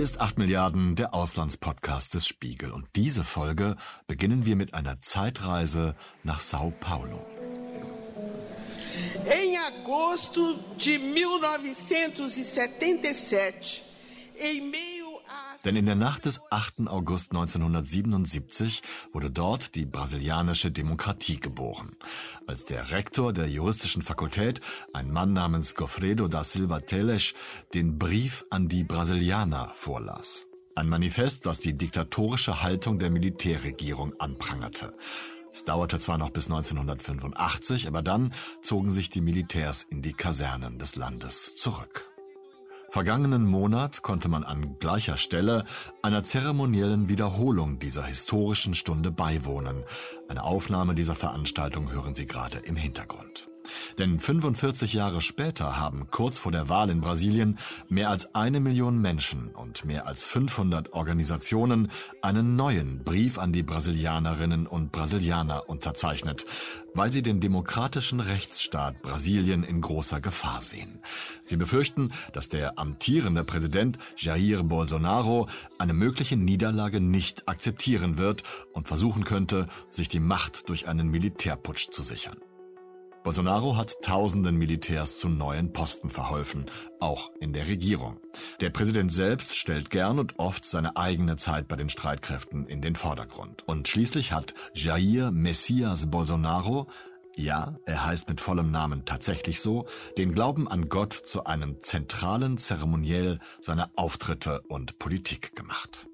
Hier ist 8 Milliarden, der Auslandspodcast des Spiegel. Und diese Folge beginnen wir mit einer Zeitreise nach Sao Paulo. Em agosto de 1977, em meio denn in der Nacht des 8. August 1977 wurde dort die brasilianische Demokratie geboren. Als der Rektor der juristischen Fakultät, ein Mann namens Goffredo da Silva Teles, den Brief an die Brasilianer vorlas. Ein Manifest, das die diktatorische Haltung der Militärregierung anprangerte. Es dauerte zwar noch bis 1985, aber dann zogen sich die Militärs in die Kasernen des Landes zurück. Vergangenen Monat konnte man an gleicher Stelle einer zeremoniellen Wiederholung dieser historischen Stunde beiwohnen. Eine Aufnahme dieser Veranstaltung hören Sie gerade im Hintergrund. Denn 45 Jahre später haben kurz vor der Wahl in Brasilien mehr als eine Million Menschen und mehr als 500 Organisationen einen neuen Brief an die Brasilianerinnen und Brasilianer unterzeichnet, weil sie den demokratischen Rechtsstaat Brasilien in großer Gefahr sehen. Sie befürchten, dass der amtierende Präsident Jair Bolsonaro eine mögliche Niederlage nicht akzeptieren wird und versuchen könnte, sich die Macht durch einen Militärputsch zu sichern. Bolsonaro hat tausenden Militärs zu neuen Posten verholfen, auch in der Regierung. Der Präsident selbst stellt gern und oft seine eigene Zeit bei den Streitkräften in den Vordergrund. Und schließlich hat Jair Messias Bolsonaro ja, er heißt mit vollem Namen tatsächlich so, den Glauben an Gott zu einem zentralen Zeremoniell seiner Auftritte und Politik gemacht.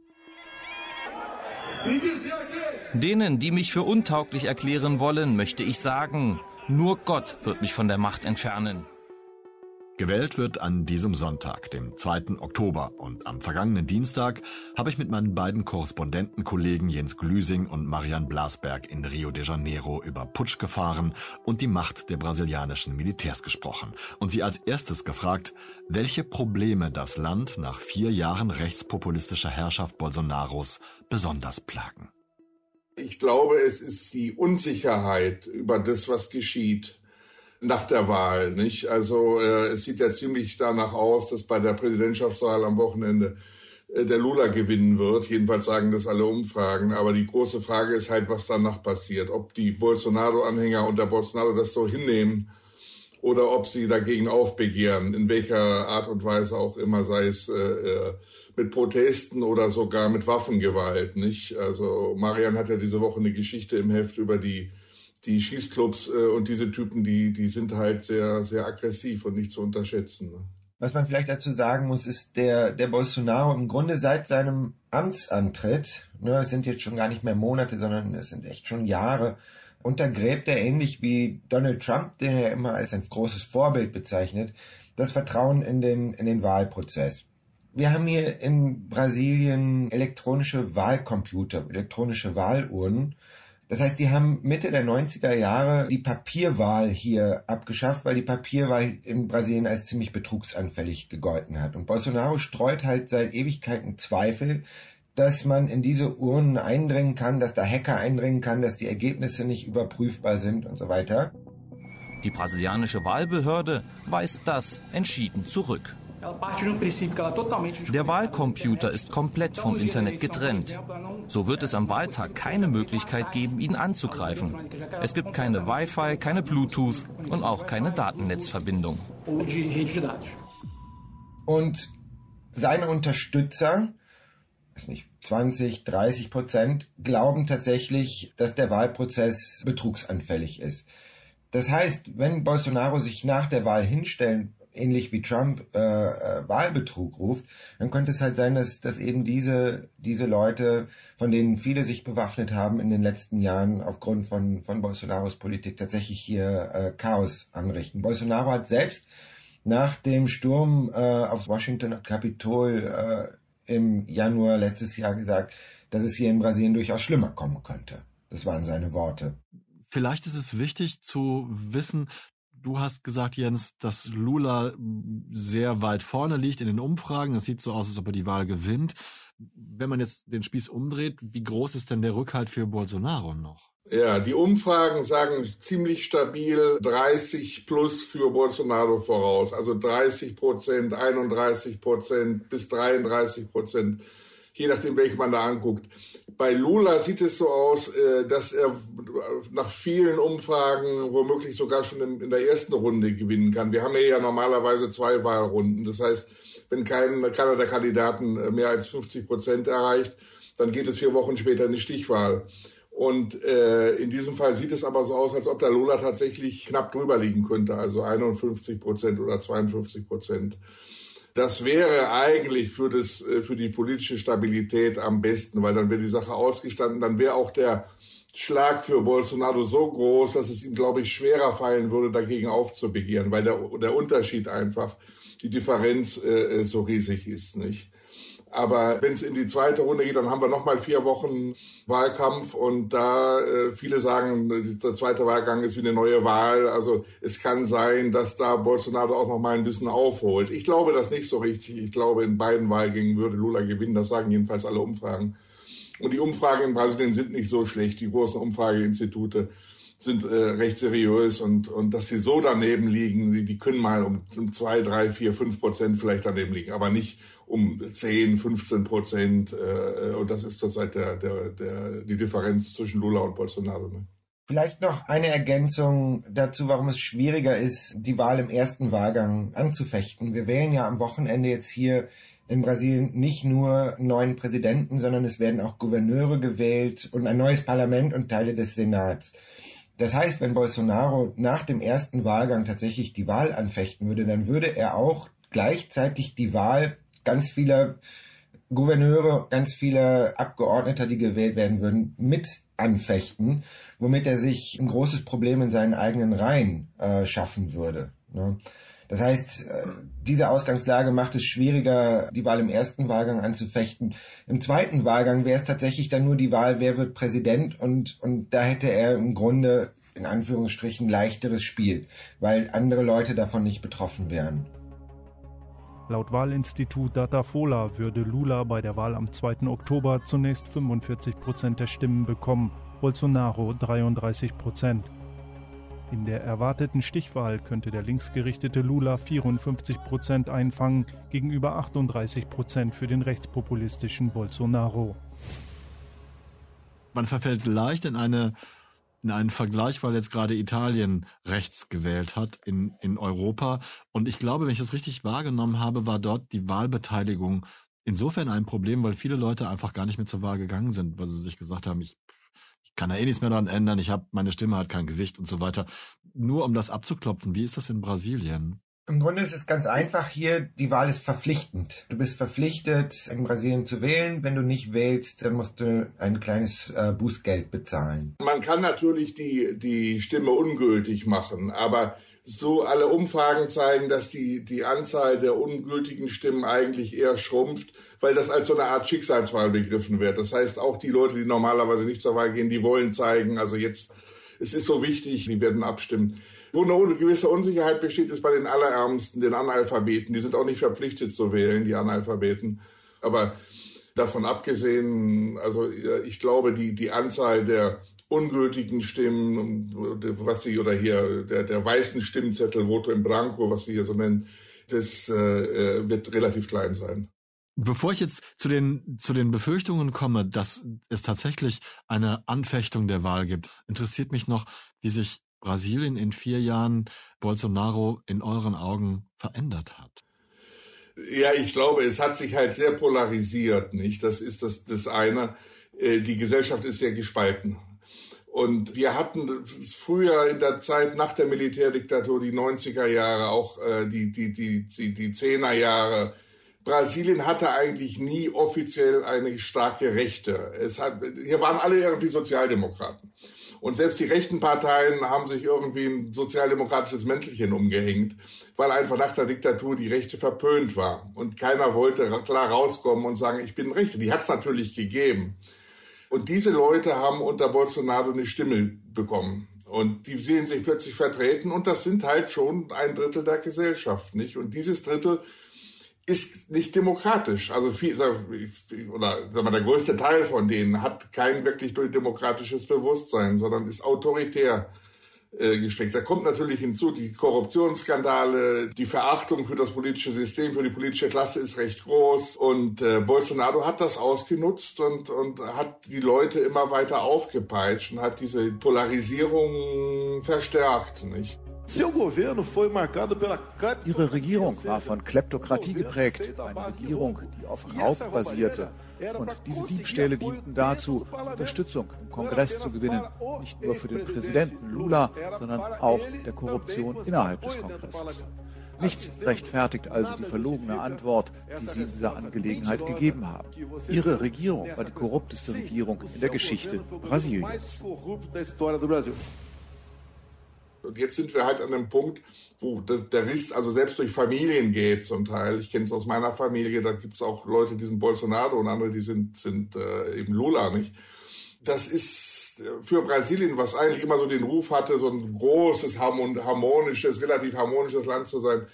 Denen, die mich für untauglich erklären wollen, möchte ich sagen, nur Gott wird mich von der Macht entfernen. Gewählt wird an diesem Sonntag, dem 2. Oktober. Und am vergangenen Dienstag habe ich mit meinen beiden Korrespondentenkollegen Jens Glüsing und Marian Blasberg in Rio de Janeiro über Putsch gefahren und die Macht der brasilianischen Militärs gesprochen. Und sie als erstes gefragt, welche Probleme das Land nach vier Jahren rechtspopulistischer Herrschaft Bolsonaros besonders plagen. Ich glaube, es ist die Unsicherheit über das, was geschieht nach der Wahl. Nicht? Also äh, es sieht ja ziemlich danach aus, dass bei der Präsidentschaftswahl am Wochenende äh, der Lula gewinnen wird. Jedenfalls sagen das alle Umfragen. Aber die große Frage ist halt, was danach passiert. Ob die Bolsonaro-Anhänger unter Bolsonaro das so hinnehmen oder ob sie dagegen aufbegehren, in welcher Art und Weise auch immer, sei es äh, äh mit Protesten oder sogar mit Waffengewalt, nicht? Also Marian hat ja diese Woche eine Geschichte im Heft über die die Schießclubs äh, und diese Typen, die die sind halt sehr sehr aggressiv und nicht zu unterschätzen. Ne? Was man vielleicht dazu sagen muss, ist der der Bolsonaro im Grunde seit seinem Amtsantritt, ne, es sind jetzt schon gar nicht mehr Monate, sondern es sind echt schon Jahre, untergräbt er ähnlich wie Donald Trump, den er immer als ein großes Vorbild bezeichnet, das Vertrauen in den in den Wahlprozess. Wir haben hier in Brasilien elektronische Wahlcomputer, elektronische Wahlurnen. Das heißt, die haben Mitte der 90er Jahre die Papierwahl hier abgeschafft, weil die Papierwahl in Brasilien als ziemlich betrugsanfällig gegolten hat. Und Bolsonaro streut halt seit Ewigkeiten Zweifel, dass man in diese Urnen eindringen kann, dass da Hacker eindringen kann, dass die Ergebnisse nicht überprüfbar sind und so weiter. Die brasilianische Wahlbehörde weist das entschieden zurück. Der Wahlcomputer ist komplett vom Internet getrennt. So wird es am Wahltag keine Möglichkeit geben, ihn anzugreifen. Es gibt keine Wi-Fi, keine Bluetooth und auch keine Datennetzverbindung. Und seine Unterstützer, ist nicht 20, 30 Prozent, glauben tatsächlich, dass der Wahlprozess betrugsanfällig ist. Das heißt, wenn Bolsonaro sich nach der Wahl hinstellen ähnlich wie Trump äh, äh, Wahlbetrug ruft, dann könnte es halt sein, dass, dass eben diese, diese Leute, von denen viele sich bewaffnet haben in den letzten Jahren aufgrund von, von Bolsonaros Politik, tatsächlich hier äh, Chaos anrichten. Bolsonaro hat selbst nach dem Sturm äh, aufs Washington Kapitol äh, im Januar letztes Jahr gesagt, dass es hier in Brasilien durchaus schlimmer kommen könnte. Das waren seine Worte. Vielleicht ist es wichtig zu wissen, Du hast gesagt, Jens, dass Lula sehr weit vorne liegt in den Umfragen. Es sieht so aus, als ob er die Wahl gewinnt. Wenn man jetzt den Spieß umdreht, wie groß ist denn der Rückhalt für Bolsonaro noch? Ja, die Umfragen sagen ziemlich stabil 30 plus für Bolsonaro voraus. Also 30 Prozent, 31 Prozent bis 33 Prozent, je nachdem, welche man da anguckt. Bei Lula sieht es so aus, äh, dass er nach vielen Umfragen womöglich sogar schon in der ersten Runde gewinnen kann. Wir haben ja normalerweise zwei Wahlrunden. Das heißt, wenn kein, keiner der Kandidaten äh, mehr als 50 Prozent erreicht, dann geht es vier Wochen später in die Stichwahl. Und äh, in diesem Fall sieht es aber so aus, als ob der Lola tatsächlich knapp drüber liegen könnte, also 51 Prozent oder 52 Prozent. Das wäre eigentlich für, das, äh, für die politische Stabilität am besten, weil dann wäre die Sache ausgestanden, dann wäre auch der Schlag für Bolsonaro so groß, dass es ihm, glaube ich, schwerer fallen würde, dagegen aufzubegehren, weil der, der Unterschied einfach, die Differenz äh, so riesig ist, nicht? Aber wenn es in die zweite Runde geht, dann haben wir nochmal vier Wochen Wahlkampf und da äh, viele sagen, der zweite Wahlgang ist wie eine neue Wahl. Also es kann sein, dass da Bolsonaro auch nochmal ein bisschen aufholt. Ich glaube das nicht so richtig. Ich glaube, in beiden Wahlgängen würde Lula gewinnen. Das sagen jedenfalls alle Umfragen. Und die Umfragen in Brasilien sind nicht so schlecht. Die großen Umfrageinstitute sind äh, recht seriös und, und dass sie so daneben liegen, die, die können mal um, um zwei, drei, vier, fünf Prozent vielleicht daneben liegen, aber nicht um 10, 15 Prozent. Äh, und das ist zurzeit der, der, der, die Differenz zwischen Lula und Bolsonaro. Ne? Vielleicht noch eine Ergänzung dazu, warum es schwieriger ist, die Wahl im ersten Wahlgang anzufechten. Wir wählen ja am Wochenende jetzt hier in Brasilien nicht nur neuen Präsidenten, sondern es werden auch Gouverneure gewählt und ein neues Parlament und Teile des Senats. Das heißt, wenn Bolsonaro nach dem ersten Wahlgang tatsächlich die Wahl anfechten würde, dann würde er auch gleichzeitig die Wahl ganz viele Gouverneure, ganz viele Abgeordneter, die gewählt werden würden, mit anfechten, womit er sich ein großes Problem in seinen eigenen Reihen äh, schaffen würde. Ne? Das heißt, äh, diese Ausgangslage macht es schwieriger, die Wahl im ersten Wahlgang anzufechten. Im zweiten Wahlgang wäre es tatsächlich dann nur die Wahl, wer wird Präsident und, und da hätte er im Grunde in Anführungsstrichen leichteres Spiel, weil andere Leute davon nicht betroffen wären. Laut Wahlinstitut Datafola würde Lula bei der Wahl am 2. Oktober zunächst 45 Prozent der Stimmen bekommen, Bolsonaro 33 Prozent. In der erwarteten Stichwahl könnte der linksgerichtete Lula 54 Prozent einfangen, gegenüber 38 Prozent für den rechtspopulistischen Bolsonaro. Man verfällt leicht in eine in einen Vergleich, weil jetzt gerade Italien rechts gewählt hat in, in Europa. Und ich glaube, wenn ich das richtig wahrgenommen habe, war dort die Wahlbeteiligung insofern ein Problem, weil viele Leute einfach gar nicht mehr zur Wahl gegangen sind, weil sie sich gesagt haben, ich, ich kann da eh nichts mehr daran ändern, ich habe meine Stimme hat kein Gewicht und so weiter. Nur um das abzuklopfen, wie ist das in Brasilien? Im Grunde ist es ganz einfach hier, die Wahl ist verpflichtend. Du bist verpflichtet, in Brasilien zu wählen. Wenn du nicht wählst, dann musst du ein kleines äh, Bußgeld bezahlen. Man kann natürlich die, die Stimme ungültig machen, aber so alle Umfragen zeigen, dass die, die Anzahl der ungültigen Stimmen eigentlich eher schrumpft, weil das als so eine Art Schicksalswahl begriffen wird. Das heißt, auch die Leute, die normalerweise nicht zur Wahl gehen, die wollen zeigen, also jetzt, es ist so wichtig, die werden abstimmen. Wo eine gewisse Unsicherheit besteht, ist bei den Allerärmsten, den Analphabeten. Die sind auch nicht verpflichtet zu wählen, die Analphabeten. Aber davon abgesehen, also ich glaube, die, die Anzahl der ungültigen Stimmen, was sie oder hier der, der weißen Stimmzettel, Voto in Branco, was sie hier so nennen, das äh, wird relativ klein sein. Bevor ich jetzt zu den, zu den Befürchtungen komme, dass es tatsächlich eine Anfechtung der Wahl gibt, interessiert mich noch, wie sich Brasilien in vier Jahren Bolsonaro in euren Augen verändert hat? Ja, ich glaube, es hat sich halt sehr polarisiert, nicht? Das ist das, das eine. Äh, die Gesellschaft ist sehr gespalten. Und wir hatten früher in der Zeit nach der Militärdiktatur, die 90er Jahre, auch äh, die, die, die, die, die 10er Jahre, Brasilien hatte eigentlich nie offiziell eine starke Rechte. Es hat, hier waren alle irgendwie Sozialdemokraten. Und selbst die rechten Parteien haben sich irgendwie ein sozialdemokratisches Mäntelchen umgehängt, weil einfach nach der Diktatur die Rechte verpönt war. Und keiner wollte klar rauskommen und sagen, ich bin Rechte. Die hat es natürlich gegeben. Und diese Leute haben unter Bolsonaro eine Stimme bekommen. Und die sehen sich plötzlich vertreten und das sind halt schon ein Drittel der Gesellschaft, nicht? Und dieses Drittel ist nicht demokratisch. Also viel, oder sagen wir, der größte Teil von denen hat kein wirklich demokratisches Bewusstsein, sondern ist autoritär äh, gestrickt. Da kommt natürlich hinzu, die Korruptionsskandale, die Verachtung für das politische System, für die politische Klasse ist recht groß. Und äh, Bolsonaro hat das ausgenutzt und, und hat die Leute immer weiter aufgepeitscht und hat diese Polarisierung verstärkt. Nicht? Ihre Regierung war von Kleptokratie geprägt, eine Regierung, die auf Raub basierte. Und diese Diebstähle dienten dazu, Unterstützung im Kongress zu gewinnen, nicht nur für den Präsidenten Lula, sondern auch der Korruption innerhalb des Kongresses. Nichts rechtfertigt also die verlogene Antwort, die Sie in dieser Angelegenheit gegeben haben. Ihre Regierung war die korrupteste Regierung in der Geschichte Brasiliens. Und jetzt sind wir halt an einem Punkt, wo der Riss also selbst durch Familien geht zum Teil. Ich kenne es aus meiner Familie, da gibt es auch Leute, die sind Bolsonaro und andere, die sind, sind äh, eben Lula, nicht? Das ist für Brasilien, was eigentlich immer so den Ruf hatte, so ein großes, harmonisches, relativ harmonisches Land zu sein,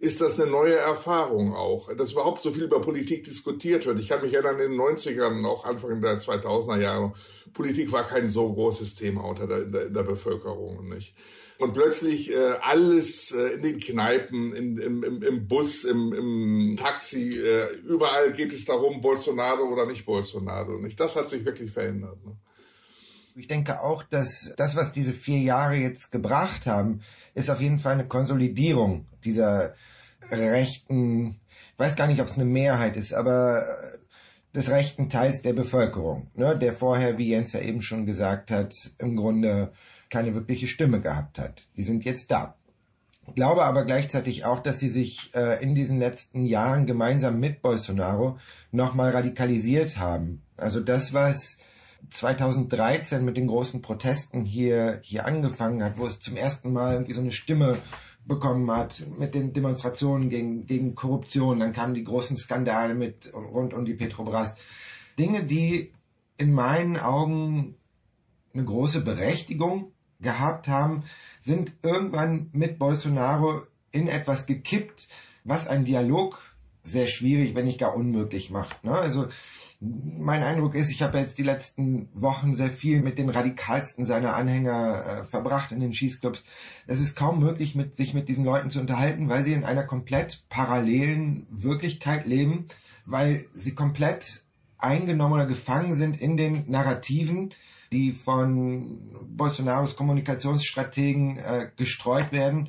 ist das eine neue Erfahrung auch, dass überhaupt so viel über Politik diskutiert wird. Ich kann mich erinnern, in den 90ern, auch Anfang der 2000er Jahre, Politik war kein so großes Thema unter der, in der, in der Bevölkerung, nicht? Und plötzlich äh, alles äh, in den Kneipen, in, im, im, im Bus, im, im Taxi, äh, überall geht es darum, Bolsonaro oder nicht Bolsonaro. Nicht? Das hat sich wirklich verändert. Ne? Ich denke auch, dass das, was diese vier Jahre jetzt gebracht haben, ist auf jeden Fall eine Konsolidierung dieser rechten, ich weiß gar nicht, ob es eine Mehrheit ist, aber äh, des rechten Teils der Bevölkerung, ne, der vorher, wie Jens ja eben schon gesagt hat, im Grunde keine wirkliche Stimme gehabt hat. Die sind jetzt da. Ich glaube aber gleichzeitig auch, dass sie sich äh, in diesen letzten Jahren gemeinsam mit Bolsonaro nochmal radikalisiert haben. Also das, was 2013 mit den großen Protesten hier, hier angefangen hat, wo es zum ersten Mal irgendwie so eine Stimme bekommen hat mit den Demonstrationen gegen, gegen Korruption. Dann kamen die großen Skandale mit rund um die Petrobras. Dinge, die in meinen Augen eine große Berechtigung gehabt haben, sind irgendwann mit Bolsonaro in etwas gekippt, was einen Dialog sehr schwierig, wenn nicht gar unmöglich macht. Ne? Also mein Eindruck ist, ich habe jetzt die letzten Wochen sehr viel mit den radikalsten seiner Anhänger äh, verbracht in den Schießclubs. Es ist kaum möglich, mit, sich mit diesen Leuten zu unterhalten, weil sie in einer komplett parallelen Wirklichkeit leben, weil sie komplett eingenommen oder gefangen sind in den Narrativen, die von Bolsonaros Kommunikationsstrategen äh, gestreut werden.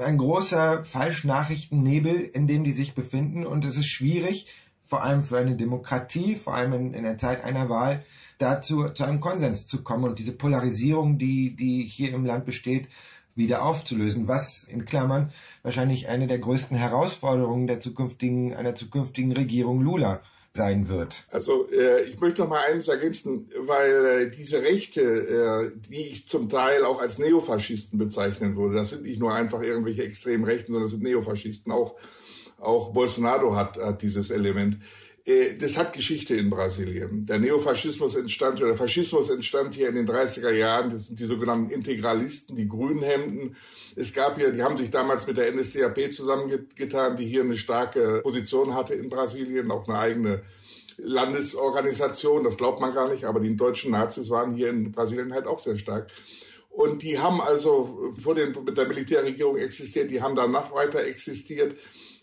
Ein großer Falschnachrichtennebel, in dem die sich befinden. Und es ist schwierig, vor allem für eine Demokratie, vor allem in, in der Zeit einer Wahl, dazu zu einem Konsens zu kommen und diese Polarisierung, die, die hier im Land besteht, wieder aufzulösen, was in Klammern wahrscheinlich eine der größten Herausforderungen der zukünftigen, einer zukünftigen Regierung Lula sein wird. Also äh, ich möchte noch mal eines ergänzen, weil äh, diese Rechte, äh, die ich zum Teil auch als Neofaschisten bezeichnen würde, das sind nicht nur einfach irgendwelche extremen Rechten, sondern das sind Neofaschisten. Auch auch Bolsonaro hat, hat dieses Element. Äh, das hat Geschichte in Brasilien. Der Neofaschismus entstand, oder der Faschismus entstand hier in den 30er Jahren. Das sind die sogenannten Integralisten, die Grünhemden. Es gab ja, die haben sich damals mit der NSDAP zusammengetan, die hier eine starke Position hatte in Brasilien, auch eine eigene Landesorganisation. Das glaubt man gar nicht, aber die deutschen Nazis waren hier in Brasilien halt auch sehr stark. Und die haben also vor den, mit der Militärregierung existiert, die haben danach weiter existiert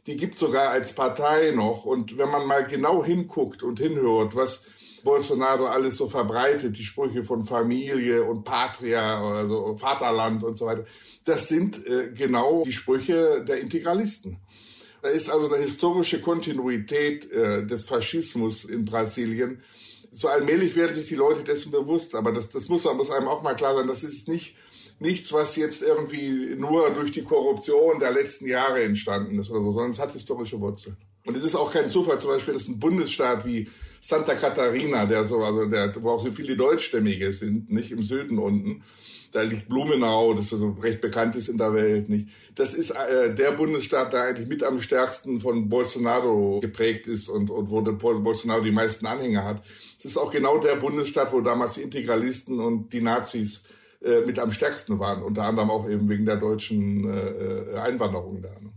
die gibt sogar als Partei noch. Und wenn man mal genau hinguckt und hinhört, was Bolsonaro alles so verbreitet, die Sprüche von Familie und Patria, also Vaterland und so weiter, das sind äh, genau die Sprüche der Integralisten. Da ist also eine historische Kontinuität äh, des Faschismus in Brasilien. So allmählich werden sich die Leute dessen bewusst, aber das, das muss, muss einem auch mal klar sein, das ist nicht nichts, was jetzt irgendwie nur durch die Korruption der letzten Jahre entstanden ist oder so, sondern es hat historische Wurzeln. Und es ist auch kein Zufall, zum Beispiel, dass ein Bundesstaat wie Santa Catarina, der so, also der, wo auch so viele Deutschstämmige sind, nicht im Süden unten, da liegt Blumenau, das so recht bekannt ist in der Welt, nicht? Das ist äh, der Bundesstaat, der eigentlich mit am stärksten von Bolsonaro geprägt ist und, und wo der Bolsonaro die meisten Anhänger hat. Es ist auch genau der Bundesstaat, wo damals die Integralisten und die Nazis äh, mit am stärksten waren, unter anderem auch eben wegen der deutschen äh, Einwanderung da. Ne?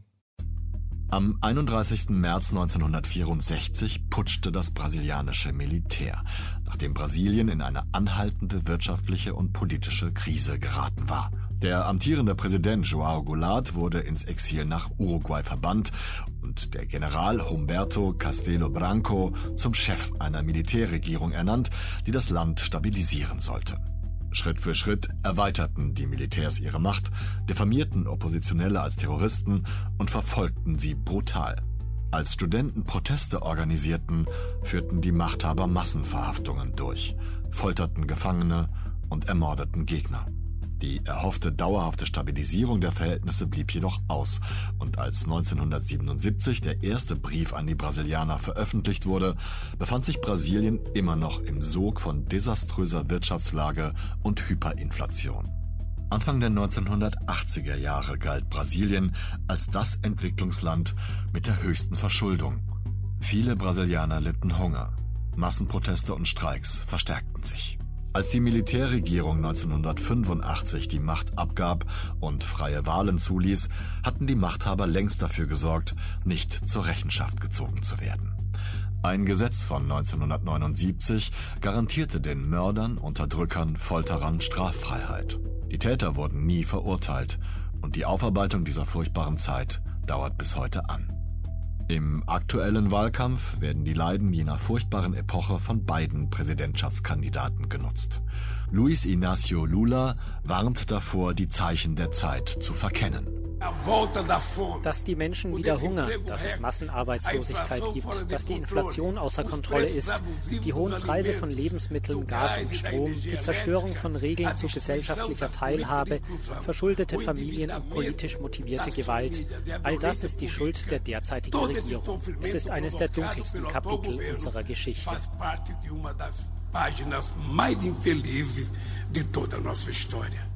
Am 31. März 1964 putschte das brasilianische Militär, nachdem Brasilien in eine anhaltende wirtschaftliche und politische Krise geraten war. Der amtierende Präsident João Goulart wurde ins Exil nach Uruguay verbannt und der General Humberto Castelo Branco zum Chef einer Militärregierung ernannt, die das Land stabilisieren sollte. Schritt für Schritt erweiterten die Militärs ihre Macht, diffamierten Oppositionelle als Terroristen und verfolgten sie brutal. Als Studenten Proteste organisierten, führten die Machthaber Massenverhaftungen durch, folterten Gefangene und ermordeten Gegner. Die erhoffte dauerhafte Stabilisierung der Verhältnisse blieb jedoch aus, und als 1977 der erste Brief an die Brasilianer veröffentlicht wurde, befand sich Brasilien immer noch im Sog von desaströser Wirtschaftslage und Hyperinflation. Anfang der 1980er Jahre galt Brasilien als das Entwicklungsland mit der höchsten Verschuldung. Viele Brasilianer litten Hunger. Massenproteste und Streiks verstärkten sich. Als die Militärregierung 1985 die Macht abgab und freie Wahlen zuließ, hatten die Machthaber längst dafür gesorgt, nicht zur Rechenschaft gezogen zu werden. Ein Gesetz von 1979 garantierte den Mördern, Unterdrückern, Folterern Straffreiheit. Die Täter wurden nie verurteilt und die Aufarbeitung dieser furchtbaren Zeit dauert bis heute an. Im aktuellen Wahlkampf werden die Leiden jener furchtbaren Epoche von beiden Präsidentschaftskandidaten genutzt. Luis Inácio Lula warnt davor, die Zeichen der Zeit zu verkennen. Dass die Menschen wieder hungern, dass es Massenarbeitslosigkeit gibt, dass die Inflation außer Kontrolle ist, die hohen Preise von Lebensmitteln, Gas und Strom, die Zerstörung von Regeln zu gesellschaftlicher Teilhabe, verschuldete Familien und politisch motivierte Gewalt. All das ist die Schuld der derzeitigen Regierung. Es ist eines der dunkelsten Kapitel unserer Geschichte. páginas mais infelizes de toda a nossa história.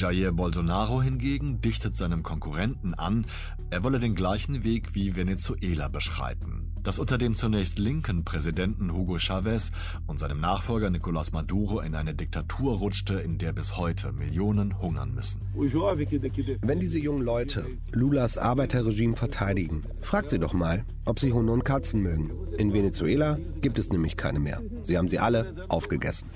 Jair Bolsonaro hingegen dichtet seinem Konkurrenten an, er wolle den gleichen Weg wie Venezuela beschreiten, das unter dem zunächst linken Präsidenten Hugo Chavez und seinem Nachfolger Nicolás Maduro in eine Diktatur rutschte, in der bis heute Millionen hungern müssen. Wenn diese jungen Leute Lulas Arbeiterregime verteidigen, fragt sie doch mal, ob sie Hunde und Katzen mögen. In Venezuela gibt es nämlich keine mehr. Sie haben sie alle aufgegessen.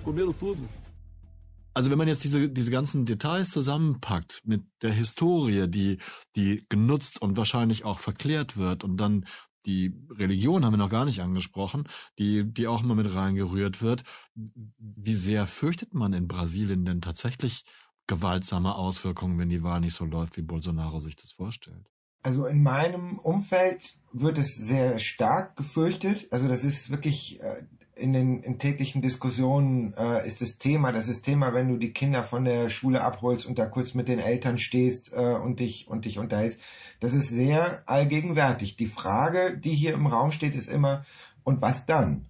Also wenn man jetzt diese, diese ganzen Details zusammenpackt mit der Historie, die, die genutzt und wahrscheinlich auch verklärt wird und dann die Religion haben wir noch gar nicht angesprochen, die, die auch immer mit reingerührt wird. Wie sehr fürchtet man in Brasilien denn tatsächlich gewaltsame Auswirkungen, wenn die Wahl nicht so läuft, wie Bolsonaro sich das vorstellt? Also in meinem Umfeld wird es sehr stark gefürchtet. Also das ist wirklich äh, in den in täglichen Diskussionen äh, ist das Thema, das ist Thema, wenn du die Kinder von der Schule abholst und da kurz mit den Eltern stehst äh, und dich und dich unterhältst. Das ist sehr allgegenwärtig. Die Frage, die hier im Raum steht, ist immer, und was dann?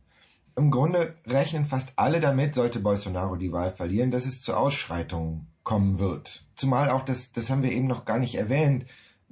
Im Grunde rechnen fast alle damit, sollte Bolsonaro die Wahl verlieren, dass es zu Ausschreitungen kommen wird. Zumal auch, das, das haben wir eben noch gar nicht erwähnt,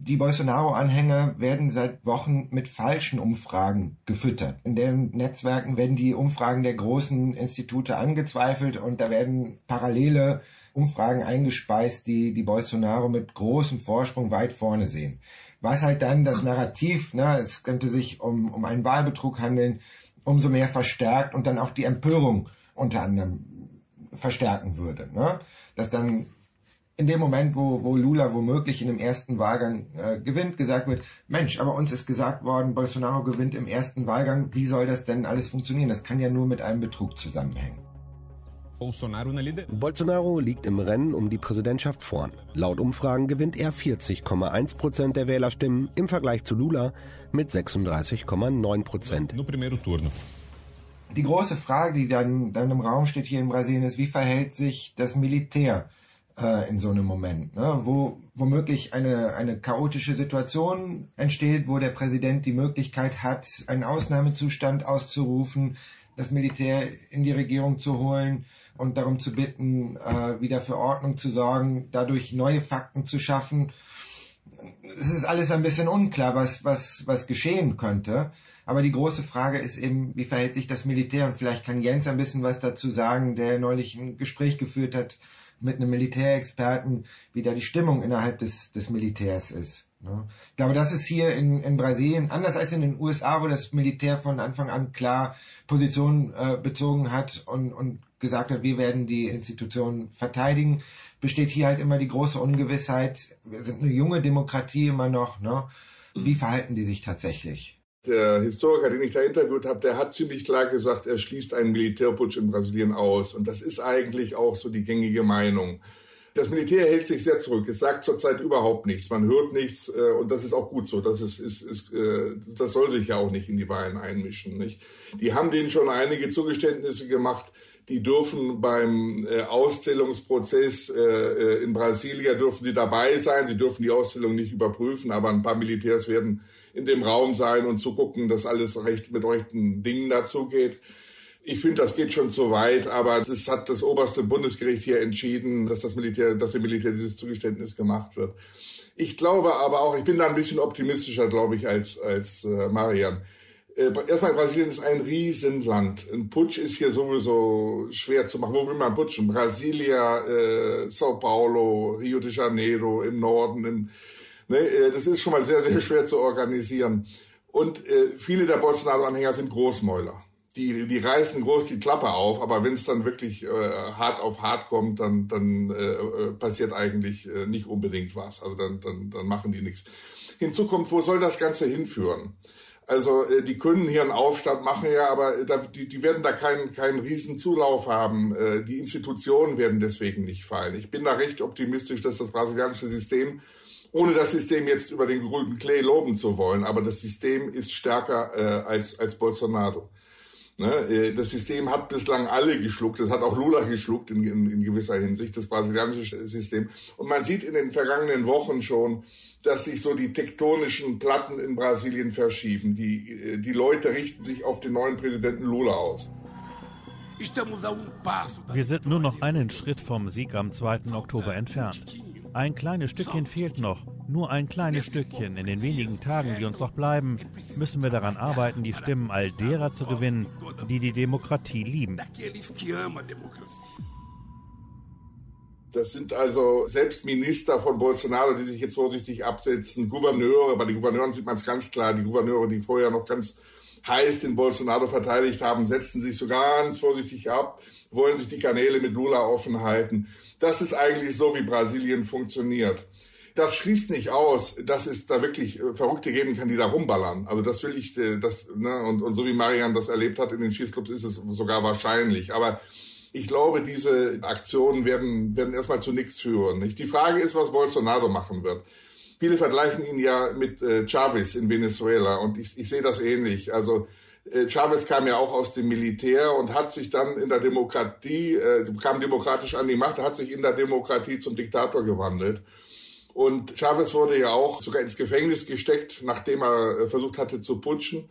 die Bolsonaro-Anhänger werden seit Wochen mit falschen Umfragen gefüttert. In den Netzwerken werden die Umfragen der großen Institute angezweifelt und da werden parallele Umfragen eingespeist, die die Bolsonaro mit großem Vorsprung weit vorne sehen. Was halt dann das Narrativ, ne, es könnte sich um, um einen Wahlbetrug handeln, umso mehr verstärkt und dann auch die Empörung unter anderem verstärken würde. Ne? Dass dann in dem Moment, wo, wo Lula womöglich in dem ersten Wahlgang äh, gewinnt, gesagt wird, Mensch, aber uns ist gesagt worden, Bolsonaro gewinnt im ersten Wahlgang, wie soll das denn alles funktionieren? Das kann ja nur mit einem Betrug zusammenhängen. Bolsonaro liegt im Rennen um die Präsidentschaft vorn. Laut Umfragen gewinnt er 40,1 Prozent der Wählerstimmen im Vergleich zu Lula mit 36,9 Prozent. Die große Frage, die dann, dann im Raum steht hier in Brasilien, ist, wie verhält sich das Militär äh, in so einem Moment, ne? wo womöglich eine, eine chaotische Situation entsteht, wo der Präsident die Möglichkeit hat, einen Ausnahmezustand auszurufen, das Militär in die Regierung zu holen und darum zu bitten, äh, wieder für Ordnung zu sorgen, dadurch neue Fakten zu schaffen. Es ist alles ein bisschen unklar, was, was, was geschehen könnte. Aber die große Frage ist eben, wie verhält sich das Militär? Und vielleicht kann Jens ein bisschen was dazu sagen, der neulich ein Gespräch geführt hat mit einem Militärexperten, wie da die Stimmung innerhalb des, des Militärs ist. Ne? Ich glaube, das ist hier in, in Brasilien anders als in den USA, wo das Militär von Anfang an klar Position äh, bezogen hat und, und gesagt hat, wir werden die Institutionen verteidigen, besteht hier halt immer die große Ungewissheit. Wir sind eine junge Demokratie immer noch. Ne? Wie verhalten die sich tatsächlich? Der Historiker, den ich da interviewt habe, der hat ziemlich klar gesagt, er schließt einen Militärputsch in Brasilien aus. Und das ist eigentlich auch so die gängige Meinung. Das Militär hält sich sehr zurück. Es sagt zurzeit überhaupt nichts. Man hört nichts äh, und das ist auch gut so. Das ist, ist, ist äh, das soll sich ja auch nicht in die Wahlen einmischen. Nicht? Die haben denen schon einige Zugeständnisse gemacht. Die dürfen beim äh, Auszählungsprozess äh, äh, in Brasilia dürfen sie dabei sein. Sie dürfen die Auszählung nicht überprüfen, aber ein paar Militärs werden in dem Raum sein und zu gucken, dass alles recht mit rechten Dingen dazu geht. Ich finde, das geht schon zu weit, aber es hat das oberste Bundesgericht hier entschieden, dass das Militär, dass dem Militär dieses Zugeständnis gemacht wird. Ich glaube aber auch, ich bin da ein bisschen optimistischer, glaube ich, als, als äh, Marian. Äh, erstmal, Brasilien ist ein Riesenland. Ein Putsch ist hier sowieso schwer zu machen. Wo will man putschen? Brasilia, äh, Sao Paulo, Rio de Janeiro im Norden. Im, ne, äh, das ist schon mal sehr, sehr schwer zu organisieren. Und äh, viele der Bolsonaro-Anhänger sind Großmäuler die, die reißen groß die Klappe auf, aber wenn es dann wirklich äh, hart auf hart kommt, dann, dann äh, äh, passiert eigentlich äh, nicht unbedingt was. Also dann, dann, dann machen die nichts. Hinzu kommt, wo soll das Ganze hinführen? Also äh, die können hier einen Aufstand machen, ja, aber da, die, die werden da keinen keinen riesen Zulauf haben. Äh, die Institutionen werden deswegen nicht fallen. Ich bin da recht optimistisch, dass das brasilianische System, ohne das System jetzt über den grünen Klee loben zu wollen, aber das System ist stärker äh, als, als Bolsonaro. Ne? Äh, das System hat bislang alle geschluckt. Das hat auch Lula geschluckt in, in, in, gewisser Hinsicht, das brasilianische System. Und man sieht in den vergangenen Wochen schon, dass sich so die tektonischen Platten in Brasilien verschieben. Die, äh, die Leute richten sich auf den neuen Präsidenten Lula aus. Wir sind nur noch einen Schritt vom Sieg am 2. Oktober entfernt. Ein kleines Stückchen fehlt noch. Nur ein kleines Stückchen. In den wenigen Tagen, die uns noch bleiben, müssen wir daran arbeiten, die Stimmen all derer zu gewinnen, die die Demokratie lieben. Das sind also selbst Minister von Bolsonaro, die sich jetzt vorsichtig absetzen, Gouverneure, bei den Gouverneuren sieht man es ganz klar, die Gouverneure, die vorher noch ganz heiß den Bolsonaro verteidigt haben, setzen sich so ganz vorsichtig ab, wollen sich die Kanäle mit Lula offen halten. Das ist eigentlich so, wie Brasilien funktioniert. Das schließt nicht aus, dass es da wirklich äh, Verrückte geben kann, die da rumballern. Also das will ich, äh, das, ne, und, und so wie Marian das erlebt hat in den Schießclubs, ist es sogar wahrscheinlich. Aber ich glaube, diese Aktionen werden, werden erstmal zu nichts führen. Nicht? Die Frage ist, was Bolsonaro machen wird. Viele vergleichen ihn ja mit äh, Chavez in Venezuela und ich, ich sehe das ähnlich. Also Chavez kam ja auch aus dem Militär und hat sich dann in der Demokratie, äh, kam demokratisch an die Macht, hat sich in der Demokratie zum Diktator gewandelt. Und Chavez wurde ja auch sogar ins Gefängnis gesteckt, nachdem er äh, versucht hatte zu putschen.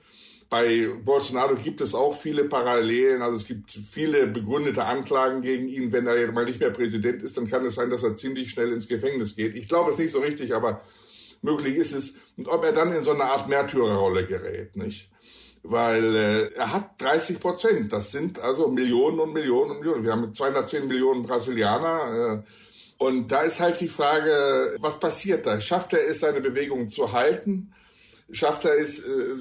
Bei Bolsonaro gibt es auch viele Parallelen. Also es gibt viele begründete Anklagen gegen ihn. Wenn er mal nicht mehr Präsident ist, dann kann es sein, dass er ziemlich schnell ins Gefängnis geht. Ich glaube es nicht so richtig, aber möglich ist es. Und ob er dann in so eine Art Märtyrerrolle gerät, nicht? Weil äh, er hat 30 Prozent. Das sind also Millionen und Millionen und Millionen. Wir haben 210 Millionen Brasilianer. Äh, und da ist halt die Frage, was passiert da? Schafft er es, seine Bewegung zu halten? Schafft er es, äh,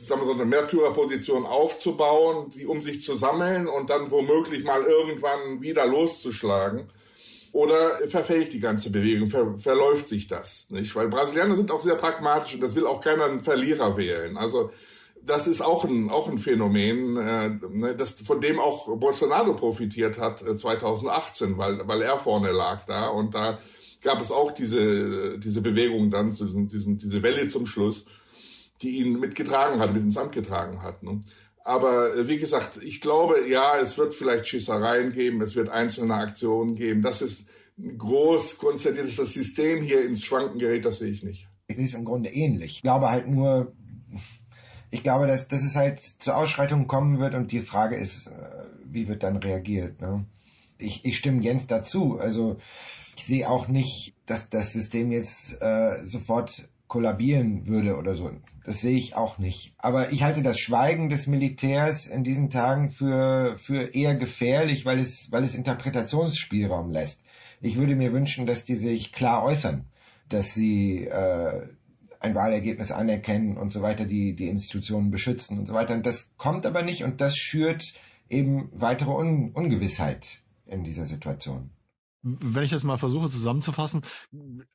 sagen wir so eine Märtyrerposition aufzubauen, die um sich zu sammeln und dann womöglich mal irgendwann wieder loszuschlagen? Oder verfällt die ganze Bewegung, ver, verläuft sich das, nicht? Weil Brasilianer sind auch sehr pragmatisch und das will auch keiner einen Verlierer wählen. Also das ist auch ein, auch ein Phänomen, äh, ne, das, von dem auch Bolsonaro profitiert hat äh, 2018, weil, weil er vorne lag da und da gab es auch diese, diese Bewegung dann, diesen, diesen, diese Welle zum Schluss, die ihn mitgetragen hat, mit ins Amt getragen hat. Ne? Aber äh, wie gesagt, ich glaube, ja, es wird vielleicht Schießereien geben, es wird einzelne Aktionen geben. Das ist groß konzentriert, dass das System hier ins Schwanken gerät, das sehe ich nicht. Ich sehe es im Grunde ähnlich. Ich glaube halt nur, ich glaube, dass, dass es halt zu Ausschreitungen kommen wird und die Frage ist, äh, wie wird dann reagiert. Ne? Ich, ich stimme Jens dazu. Also ich sehe auch nicht, dass das System jetzt äh, sofort kollabieren würde oder so. Das sehe ich auch nicht. Aber ich halte das Schweigen des Militärs in diesen Tagen für, für eher gefährlich, weil es, weil es Interpretationsspielraum lässt. Ich würde mir wünschen, dass die sich klar äußern, dass sie äh, ein Wahlergebnis anerkennen und so weiter, die die Institutionen beschützen und so weiter. Und das kommt aber nicht und das schürt eben weitere Un Ungewissheit in dieser Situation. Wenn ich das mal versuche zusammenzufassen,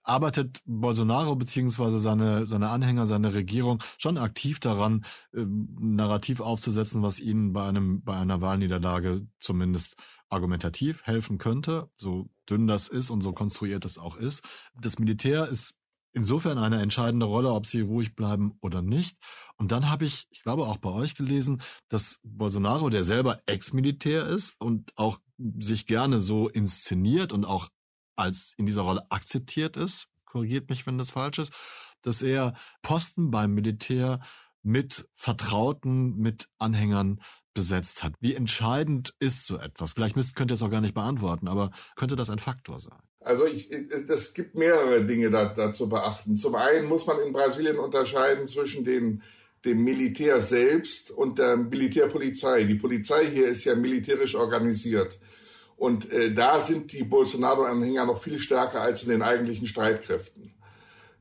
arbeitet Bolsonaro beziehungsweise seine, seine Anhänger, seine Regierung schon aktiv daran, äh, Narrativ aufzusetzen, was ihnen bei einem, bei einer Wahlniederlage zumindest argumentativ helfen könnte, so dünn das ist und so konstruiert es auch ist. Das Militär ist insofern eine entscheidende Rolle, ob sie ruhig bleiben oder nicht. Und dann habe ich, ich glaube auch bei euch gelesen, dass Bolsonaro, der selber Ex-Militär ist und auch sich gerne so inszeniert und auch als in dieser Rolle akzeptiert ist, korrigiert mich, wenn das falsch ist, dass er Posten beim Militär mit Vertrauten, mit Anhängern besetzt hat. Wie entscheidend ist so etwas? Vielleicht müsst, könnt ihr es auch gar nicht beantworten, aber könnte das ein Faktor sein? Also ich, es gibt mehrere Dinge da, da zu beachten. Zum einen muss man in Brasilien unterscheiden zwischen den, dem Militär selbst und der Militärpolizei. Die Polizei hier ist ja militärisch organisiert. Und äh, da sind die Bolsonaro-Anhänger noch viel stärker als in den eigentlichen Streitkräften.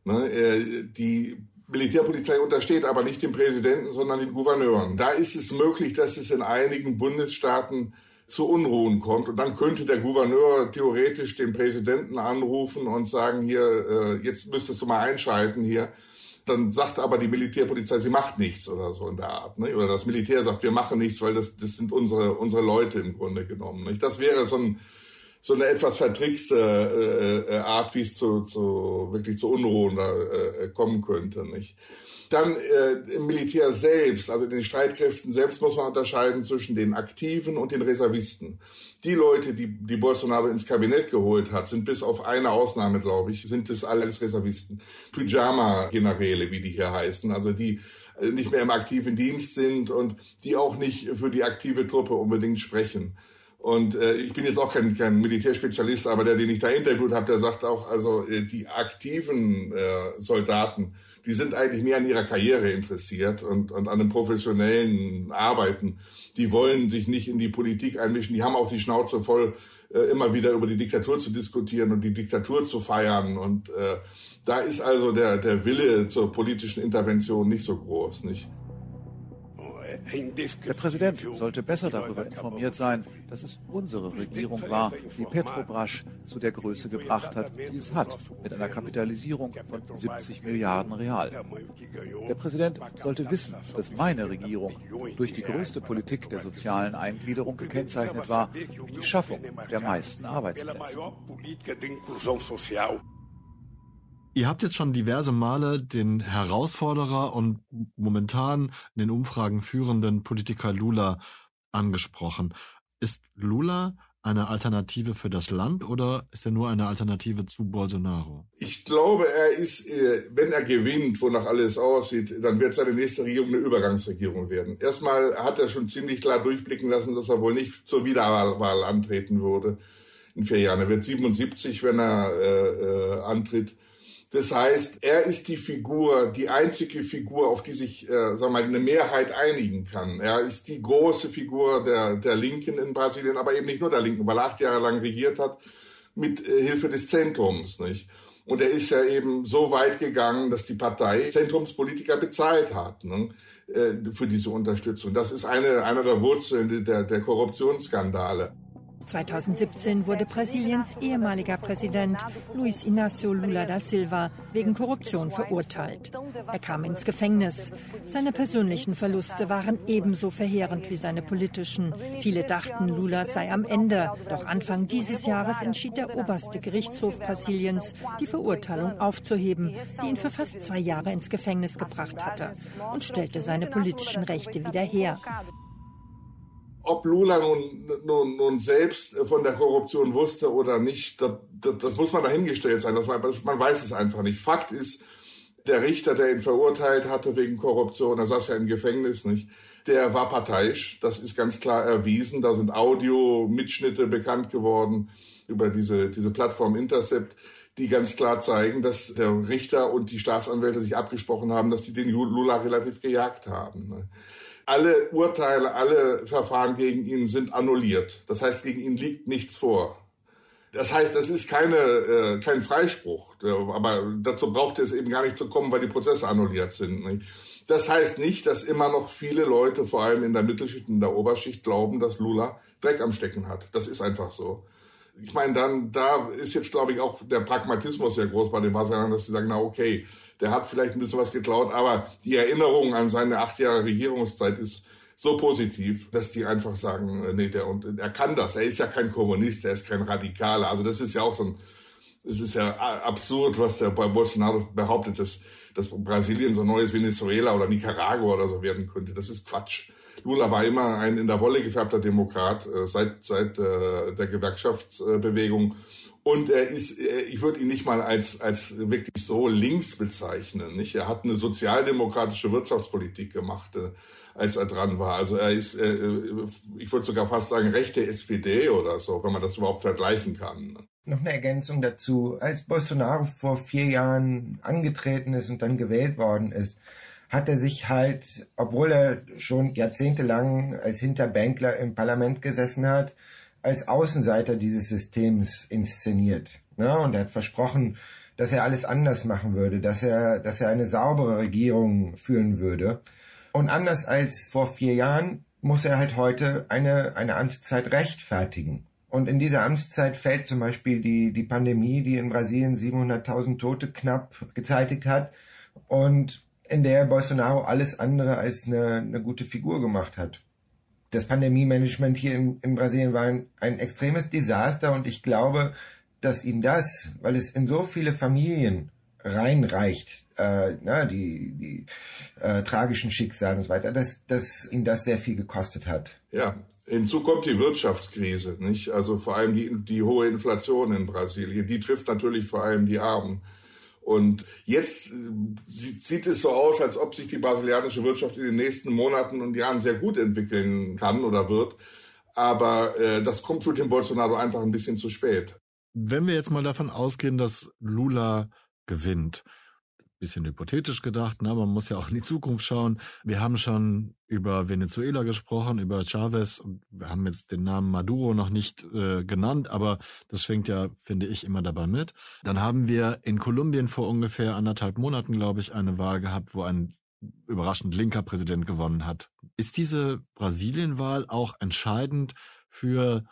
Ne, äh, die Militärpolizei untersteht aber nicht dem Präsidenten, sondern den Gouverneuren. Da ist es möglich, dass es in einigen Bundesstaaten zu Unruhen kommt. Und dann könnte der Gouverneur theoretisch den Präsidenten anrufen und sagen, hier, äh, jetzt müsstest du mal einschalten hier. Dann sagt aber die Militärpolizei, sie macht nichts oder so in der Art. Ne? Oder das Militär sagt, wir machen nichts, weil das, das sind unsere, unsere Leute im Grunde genommen. Nicht? Das wäre so, ein, so eine etwas vertrickste äh, äh Art, wie es zu, zu, wirklich zu Unruhen äh, kommen könnte. Nicht? Dann äh, im Militär selbst, also in den Streitkräften selbst, muss man unterscheiden zwischen den Aktiven und den Reservisten. Die Leute, die, die Bolsonaro ins Kabinett geholt hat, sind bis auf eine Ausnahme, glaube ich, sind es alles Reservisten. Pyjama-Generäle, wie die hier heißen, also die äh, nicht mehr im aktiven Dienst sind und die auch nicht für die aktive Truppe unbedingt sprechen. Und äh, ich bin jetzt auch kein, kein Militärspezialist, aber der, den ich da interviewt habe, der sagt auch, also äh, die aktiven äh, Soldaten, die sind eigentlich mehr an ihrer Karriere interessiert und, und an einem professionellen Arbeiten. Die wollen sich nicht in die Politik einmischen. Die haben auch die Schnauze voll, äh, immer wieder über die Diktatur zu diskutieren und die Diktatur zu feiern. Und äh, da ist also der, der Wille zur politischen Intervention nicht so groß, nicht? Der Präsident sollte besser darüber informiert sein, dass es unsere Regierung war, die Petrobras zu der Größe gebracht hat, die es hat, mit einer Kapitalisierung von 70 Milliarden Real. Der Präsident sollte wissen, dass meine Regierung durch die größte Politik der sozialen Eingliederung gekennzeichnet war, durch die Schaffung der meisten Arbeitsplätze. Ihr habt jetzt schon diverse Male den Herausforderer und momentan in den Umfragen führenden Politiker Lula angesprochen. Ist Lula eine Alternative für das Land oder ist er nur eine Alternative zu Bolsonaro? Ich glaube, er ist, äh, wenn er gewinnt, wonach alles aussieht, dann wird seine nächste Regierung eine Übergangsregierung werden. Erstmal hat er schon ziemlich klar durchblicken lassen, dass er wohl nicht zur Wiederwahl antreten würde in vier Jahren. Er wird 77, wenn er äh, äh, antritt. Das heißt, er ist die Figur, die einzige Figur, auf die sich, äh, wir mal, eine Mehrheit einigen kann. Er ist die große Figur der, der Linken in Brasilien, aber eben nicht nur der Linken, weil er acht Jahre lang regiert hat mit äh, Hilfe des Zentrums, nicht? Und er ist ja eben so weit gegangen, dass die Partei Zentrumspolitiker bezahlt hat ne, äh, für diese Unterstützung. Das ist eine, einer der Wurzeln der, der Korruptionsskandale. 2017 wurde Brasiliens ehemaliger Präsident Luiz Inácio Lula da Silva wegen Korruption verurteilt. Er kam ins Gefängnis. Seine persönlichen Verluste waren ebenso verheerend wie seine politischen. Viele dachten, Lula sei am Ende. Doch Anfang dieses Jahres entschied der oberste Gerichtshof Brasiliens, die Verurteilung aufzuheben, die ihn für fast zwei Jahre ins Gefängnis gebracht hatte, und stellte seine politischen Rechte wieder her. Ob Lula nun, nun, nun selbst von der Korruption wusste oder nicht, das, das, das muss man dahingestellt sein. Das, man weiß es einfach nicht. Fakt ist, der Richter, der ihn verurteilt hatte wegen Korruption, er saß ja im Gefängnis, nicht? Der war parteiisch. Das ist ganz klar erwiesen. Da sind Audio-Mitschnitte bekannt geworden über diese, diese Plattform Intercept, die ganz klar zeigen, dass der Richter und die Staatsanwälte sich abgesprochen haben, dass die den Lula relativ gejagt haben. Ne? Alle Urteile, alle Verfahren gegen ihn sind annulliert. Das heißt, gegen ihn liegt nichts vor. Das heißt, das ist keine, äh, kein Freispruch. Aber dazu braucht es eben gar nicht zu kommen, weil die Prozesse annulliert sind. Nicht? Das heißt nicht, dass immer noch viele Leute, vor allem in der Mittelschicht, in der Oberschicht, glauben, dass Lula Dreck am Stecken hat. Das ist einfach so. Ich meine, dann, da ist jetzt, glaube ich, auch der Pragmatismus sehr groß bei den Brasilianern, dass sie sagen, na okay, der hat vielleicht ein bisschen was geklaut, aber die Erinnerung an seine acht Jahre Regierungszeit ist so positiv, dass die einfach sagen, äh, nee, der, und er kann das. Er ist ja kein Kommunist, er ist kein Radikaler. Also das ist ja auch so ein, es ist ja absurd, was der bei Bolsonaro behauptet, dass, dass Brasilien so ein neues Venezuela oder Nicaragua oder so werden könnte. Das ist Quatsch. Lula war immer ein in der Wolle gefärbter Demokrat äh, seit, seit äh, der Gewerkschaftsbewegung. Und er ist, äh, ich würde ihn nicht mal als, als wirklich so links bezeichnen. Nicht? Er hat eine sozialdemokratische Wirtschaftspolitik gemacht, äh, als er dran war. Also er ist, äh, ich würde sogar fast sagen, rechte SPD oder so, wenn man das überhaupt vergleichen kann. Noch eine Ergänzung dazu. Als Bolsonaro vor vier Jahren angetreten ist und dann gewählt worden ist, hat er sich halt, obwohl er schon jahrzehntelang als Hinterbänkler im Parlament gesessen hat, als Außenseiter dieses Systems inszeniert. Ja, und er hat versprochen, dass er alles anders machen würde, dass er, dass er eine saubere Regierung führen würde. Und anders als vor vier Jahren muss er halt heute eine, eine Amtszeit rechtfertigen. Und in dieser Amtszeit fällt zum Beispiel die, die Pandemie, die in Brasilien 700.000 Tote knapp gezeitigt hat und in der Bolsonaro alles andere als eine, eine gute Figur gemacht hat. Das Pandemie-Management hier in, in Brasilien war ein, ein extremes Desaster und ich glaube, dass ihm das, weil es in so viele Familien reinreicht, äh, na, die, die äh, tragischen Schicksale und so weiter, dass, dass ihm das sehr viel gekostet hat. Ja, hinzu kommt die Wirtschaftskrise, nicht? Also vor allem die, die hohe Inflation in Brasilien, die trifft natürlich vor allem die Armen. Und jetzt äh, sieht es so aus, als ob sich die brasilianische Wirtschaft in den nächsten Monaten und Jahren sehr gut entwickeln kann oder wird. Aber äh, das kommt für den Bolsonaro einfach ein bisschen zu spät. Wenn wir jetzt mal davon ausgehen, dass Lula gewinnt, bisschen hypothetisch gedacht, ne? man muss ja auch in die Zukunft schauen. Wir haben schon über Venezuela gesprochen, über Chavez und wir haben jetzt den Namen Maduro noch nicht äh, genannt, aber das fängt ja, finde ich, immer dabei mit. Dann haben wir in Kolumbien vor ungefähr anderthalb Monaten, glaube ich, eine Wahl gehabt, wo ein überraschend linker Präsident gewonnen hat. Ist diese Brasilienwahl auch entscheidend für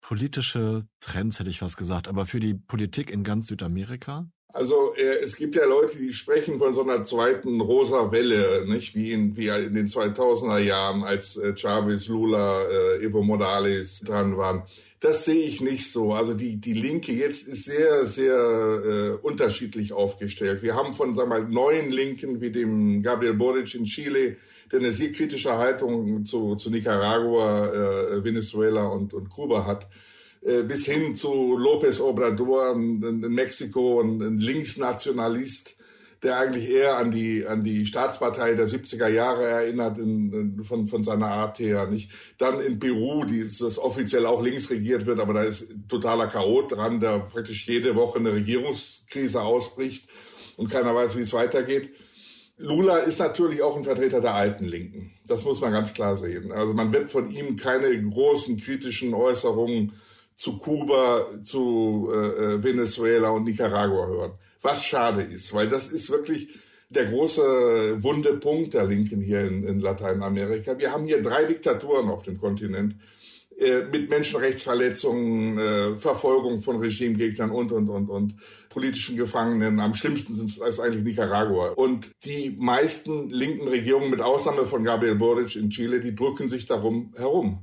politische Trends, hätte ich fast gesagt, aber für die Politik in ganz Südamerika? Also äh, es gibt ja Leute, die sprechen von so einer zweiten rosa Welle, nicht wie in, wie in den 2000er Jahren, als äh, Chavez, Lula, äh, Evo Morales dran waren. Das sehe ich nicht so. Also die die Linke jetzt ist sehr sehr äh, unterschiedlich aufgestellt. Wir haben von sagen wir mal neuen Linken wie dem Gabriel Boric in Chile, der eine sehr kritische Haltung zu zu Nicaragua, äh, Venezuela und und Kuba hat bis hin zu López Obrador in, Mexiko, ein, Linksnationalist, der eigentlich eher an die, an die Staatspartei der 70er Jahre erinnert, in, in, von, von seiner Art her. Nicht? Dann in Peru, die, das offiziell auch links regiert wird, aber da ist totaler Chaot dran, der praktisch jede Woche eine Regierungskrise ausbricht und keiner weiß, wie es weitergeht. Lula ist natürlich auch ein Vertreter der alten Linken. Das muss man ganz klar sehen. Also man wird von ihm keine großen kritischen Äußerungen zu Kuba, zu äh, äh, Venezuela und Nicaragua hören. Was schade ist, weil das ist wirklich der große wunde Punkt der Linken hier in, in Lateinamerika. Wir haben hier drei Diktaturen auf dem Kontinent äh, mit Menschenrechtsverletzungen, äh, Verfolgung von Regimegegnern und, und, und, und politischen Gefangenen. Am schlimmsten sind es eigentlich Nicaragua. Und die meisten linken Regierungen, mit Ausnahme von Gabriel Boric in Chile, die drücken sich darum herum.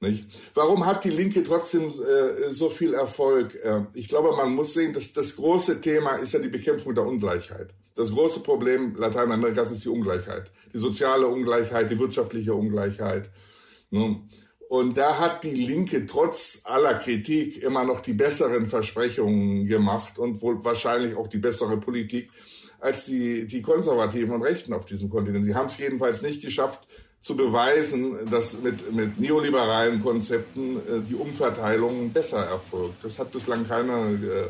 Nicht? Warum hat die Linke trotzdem äh, so viel Erfolg? Äh, ich glaube, man muss sehen, dass das große Thema ist ja die Bekämpfung der Ungleichheit. Das große Problem Lateinamerikas ist die Ungleichheit. Die soziale Ungleichheit, die wirtschaftliche Ungleichheit. Ne? Und da hat die Linke trotz aller Kritik immer noch die besseren Versprechungen gemacht und wohl wahrscheinlich auch die bessere Politik als die, die Konservativen und Rechten auf diesem Kontinent. Sie haben es jedenfalls nicht geschafft, zu beweisen, dass mit, mit neoliberalen Konzepten äh, die Umverteilung besser erfolgt. Das hat bislang keine äh,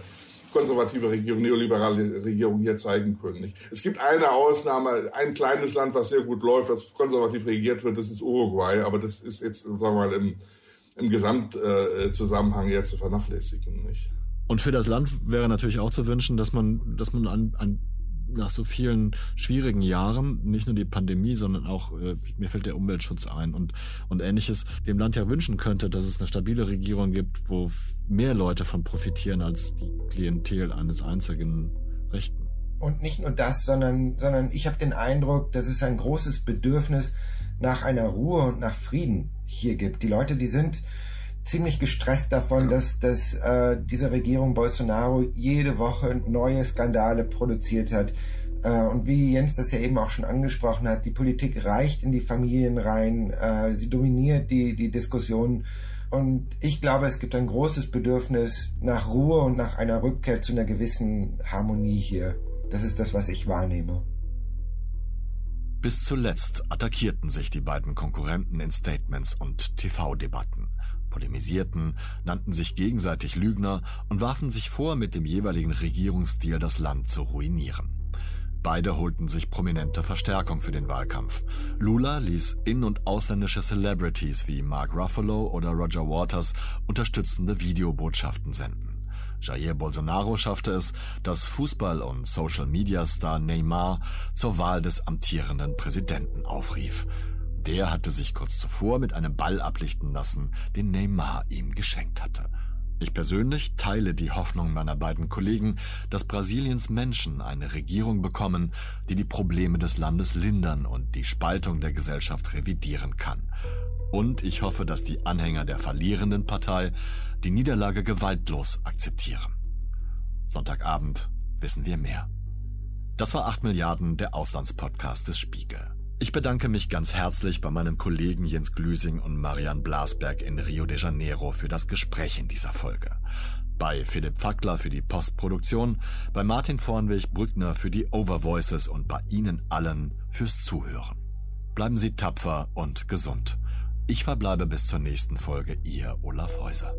konservative Regierung, neoliberale Regierung hier zeigen können. Nicht? Es gibt eine Ausnahme, ein kleines Land, was sehr gut läuft, was konservativ regiert wird, das ist Uruguay, aber das ist jetzt, sagen wir mal, im, im Gesamtzusammenhang äh, ja zu vernachlässigen. Nicht? Und für das Land wäre natürlich auch zu wünschen, dass man, dass man an, an nach so vielen schwierigen Jahren, nicht nur die Pandemie, sondern auch, äh, mir fällt der Umweltschutz ein und, und ähnliches, dem Land ja wünschen könnte, dass es eine stabile Regierung gibt, wo mehr Leute von profitieren als die Klientel eines einzigen Rechten. Und nicht nur das, sondern, sondern ich habe den Eindruck, dass es ein großes Bedürfnis nach einer Ruhe und nach Frieden hier gibt. Die Leute, die sind ziemlich gestresst davon, ja. dass, dass äh, diese Regierung Bolsonaro jede Woche neue Skandale produziert hat. Äh, und wie Jens das ja eben auch schon angesprochen hat, die Politik reicht in die Familien rein, äh, sie dominiert die, die Diskussion. Und ich glaube, es gibt ein großes Bedürfnis nach Ruhe und nach einer Rückkehr zu einer gewissen Harmonie hier. Das ist das, was ich wahrnehme. Bis zuletzt attackierten sich die beiden Konkurrenten in Statements und TV-Debatten polemisierten, nannten sich gegenseitig Lügner und warfen sich vor, mit dem jeweiligen Regierungsstil das Land zu ruinieren. Beide holten sich prominente Verstärkung für den Wahlkampf. Lula ließ in- und ausländische Celebrities wie Mark Ruffalo oder Roger Waters unterstützende Videobotschaften senden. Jair Bolsonaro schaffte es, dass Fußball- und Social-Media-Star Neymar zur Wahl des amtierenden Präsidenten aufrief. Der hatte sich kurz zuvor mit einem Ball ablichten lassen, den Neymar ihm geschenkt hatte. Ich persönlich teile die Hoffnung meiner beiden Kollegen, dass Brasiliens Menschen eine Regierung bekommen, die die Probleme des Landes lindern und die Spaltung der Gesellschaft revidieren kann. Und ich hoffe, dass die Anhänger der verlierenden Partei die Niederlage gewaltlos akzeptieren. Sonntagabend wissen wir mehr. Das war 8 Milliarden, der Auslandspodcast des Spiegel. Ich bedanke mich ganz herzlich bei meinen Kollegen Jens Glüsing und Marian Blasberg in Rio de Janeiro für das Gespräch in dieser Folge. Bei Philipp Fackler für die Postproduktion, bei Martin Vornweg-Brückner für die Overvoices und bei Ihnen allen fürs Zuhören. Bleiben Sie tapfer und gesund. Ich verbleibe bis zur nächsten Folge, Ihr Olaf Häuser.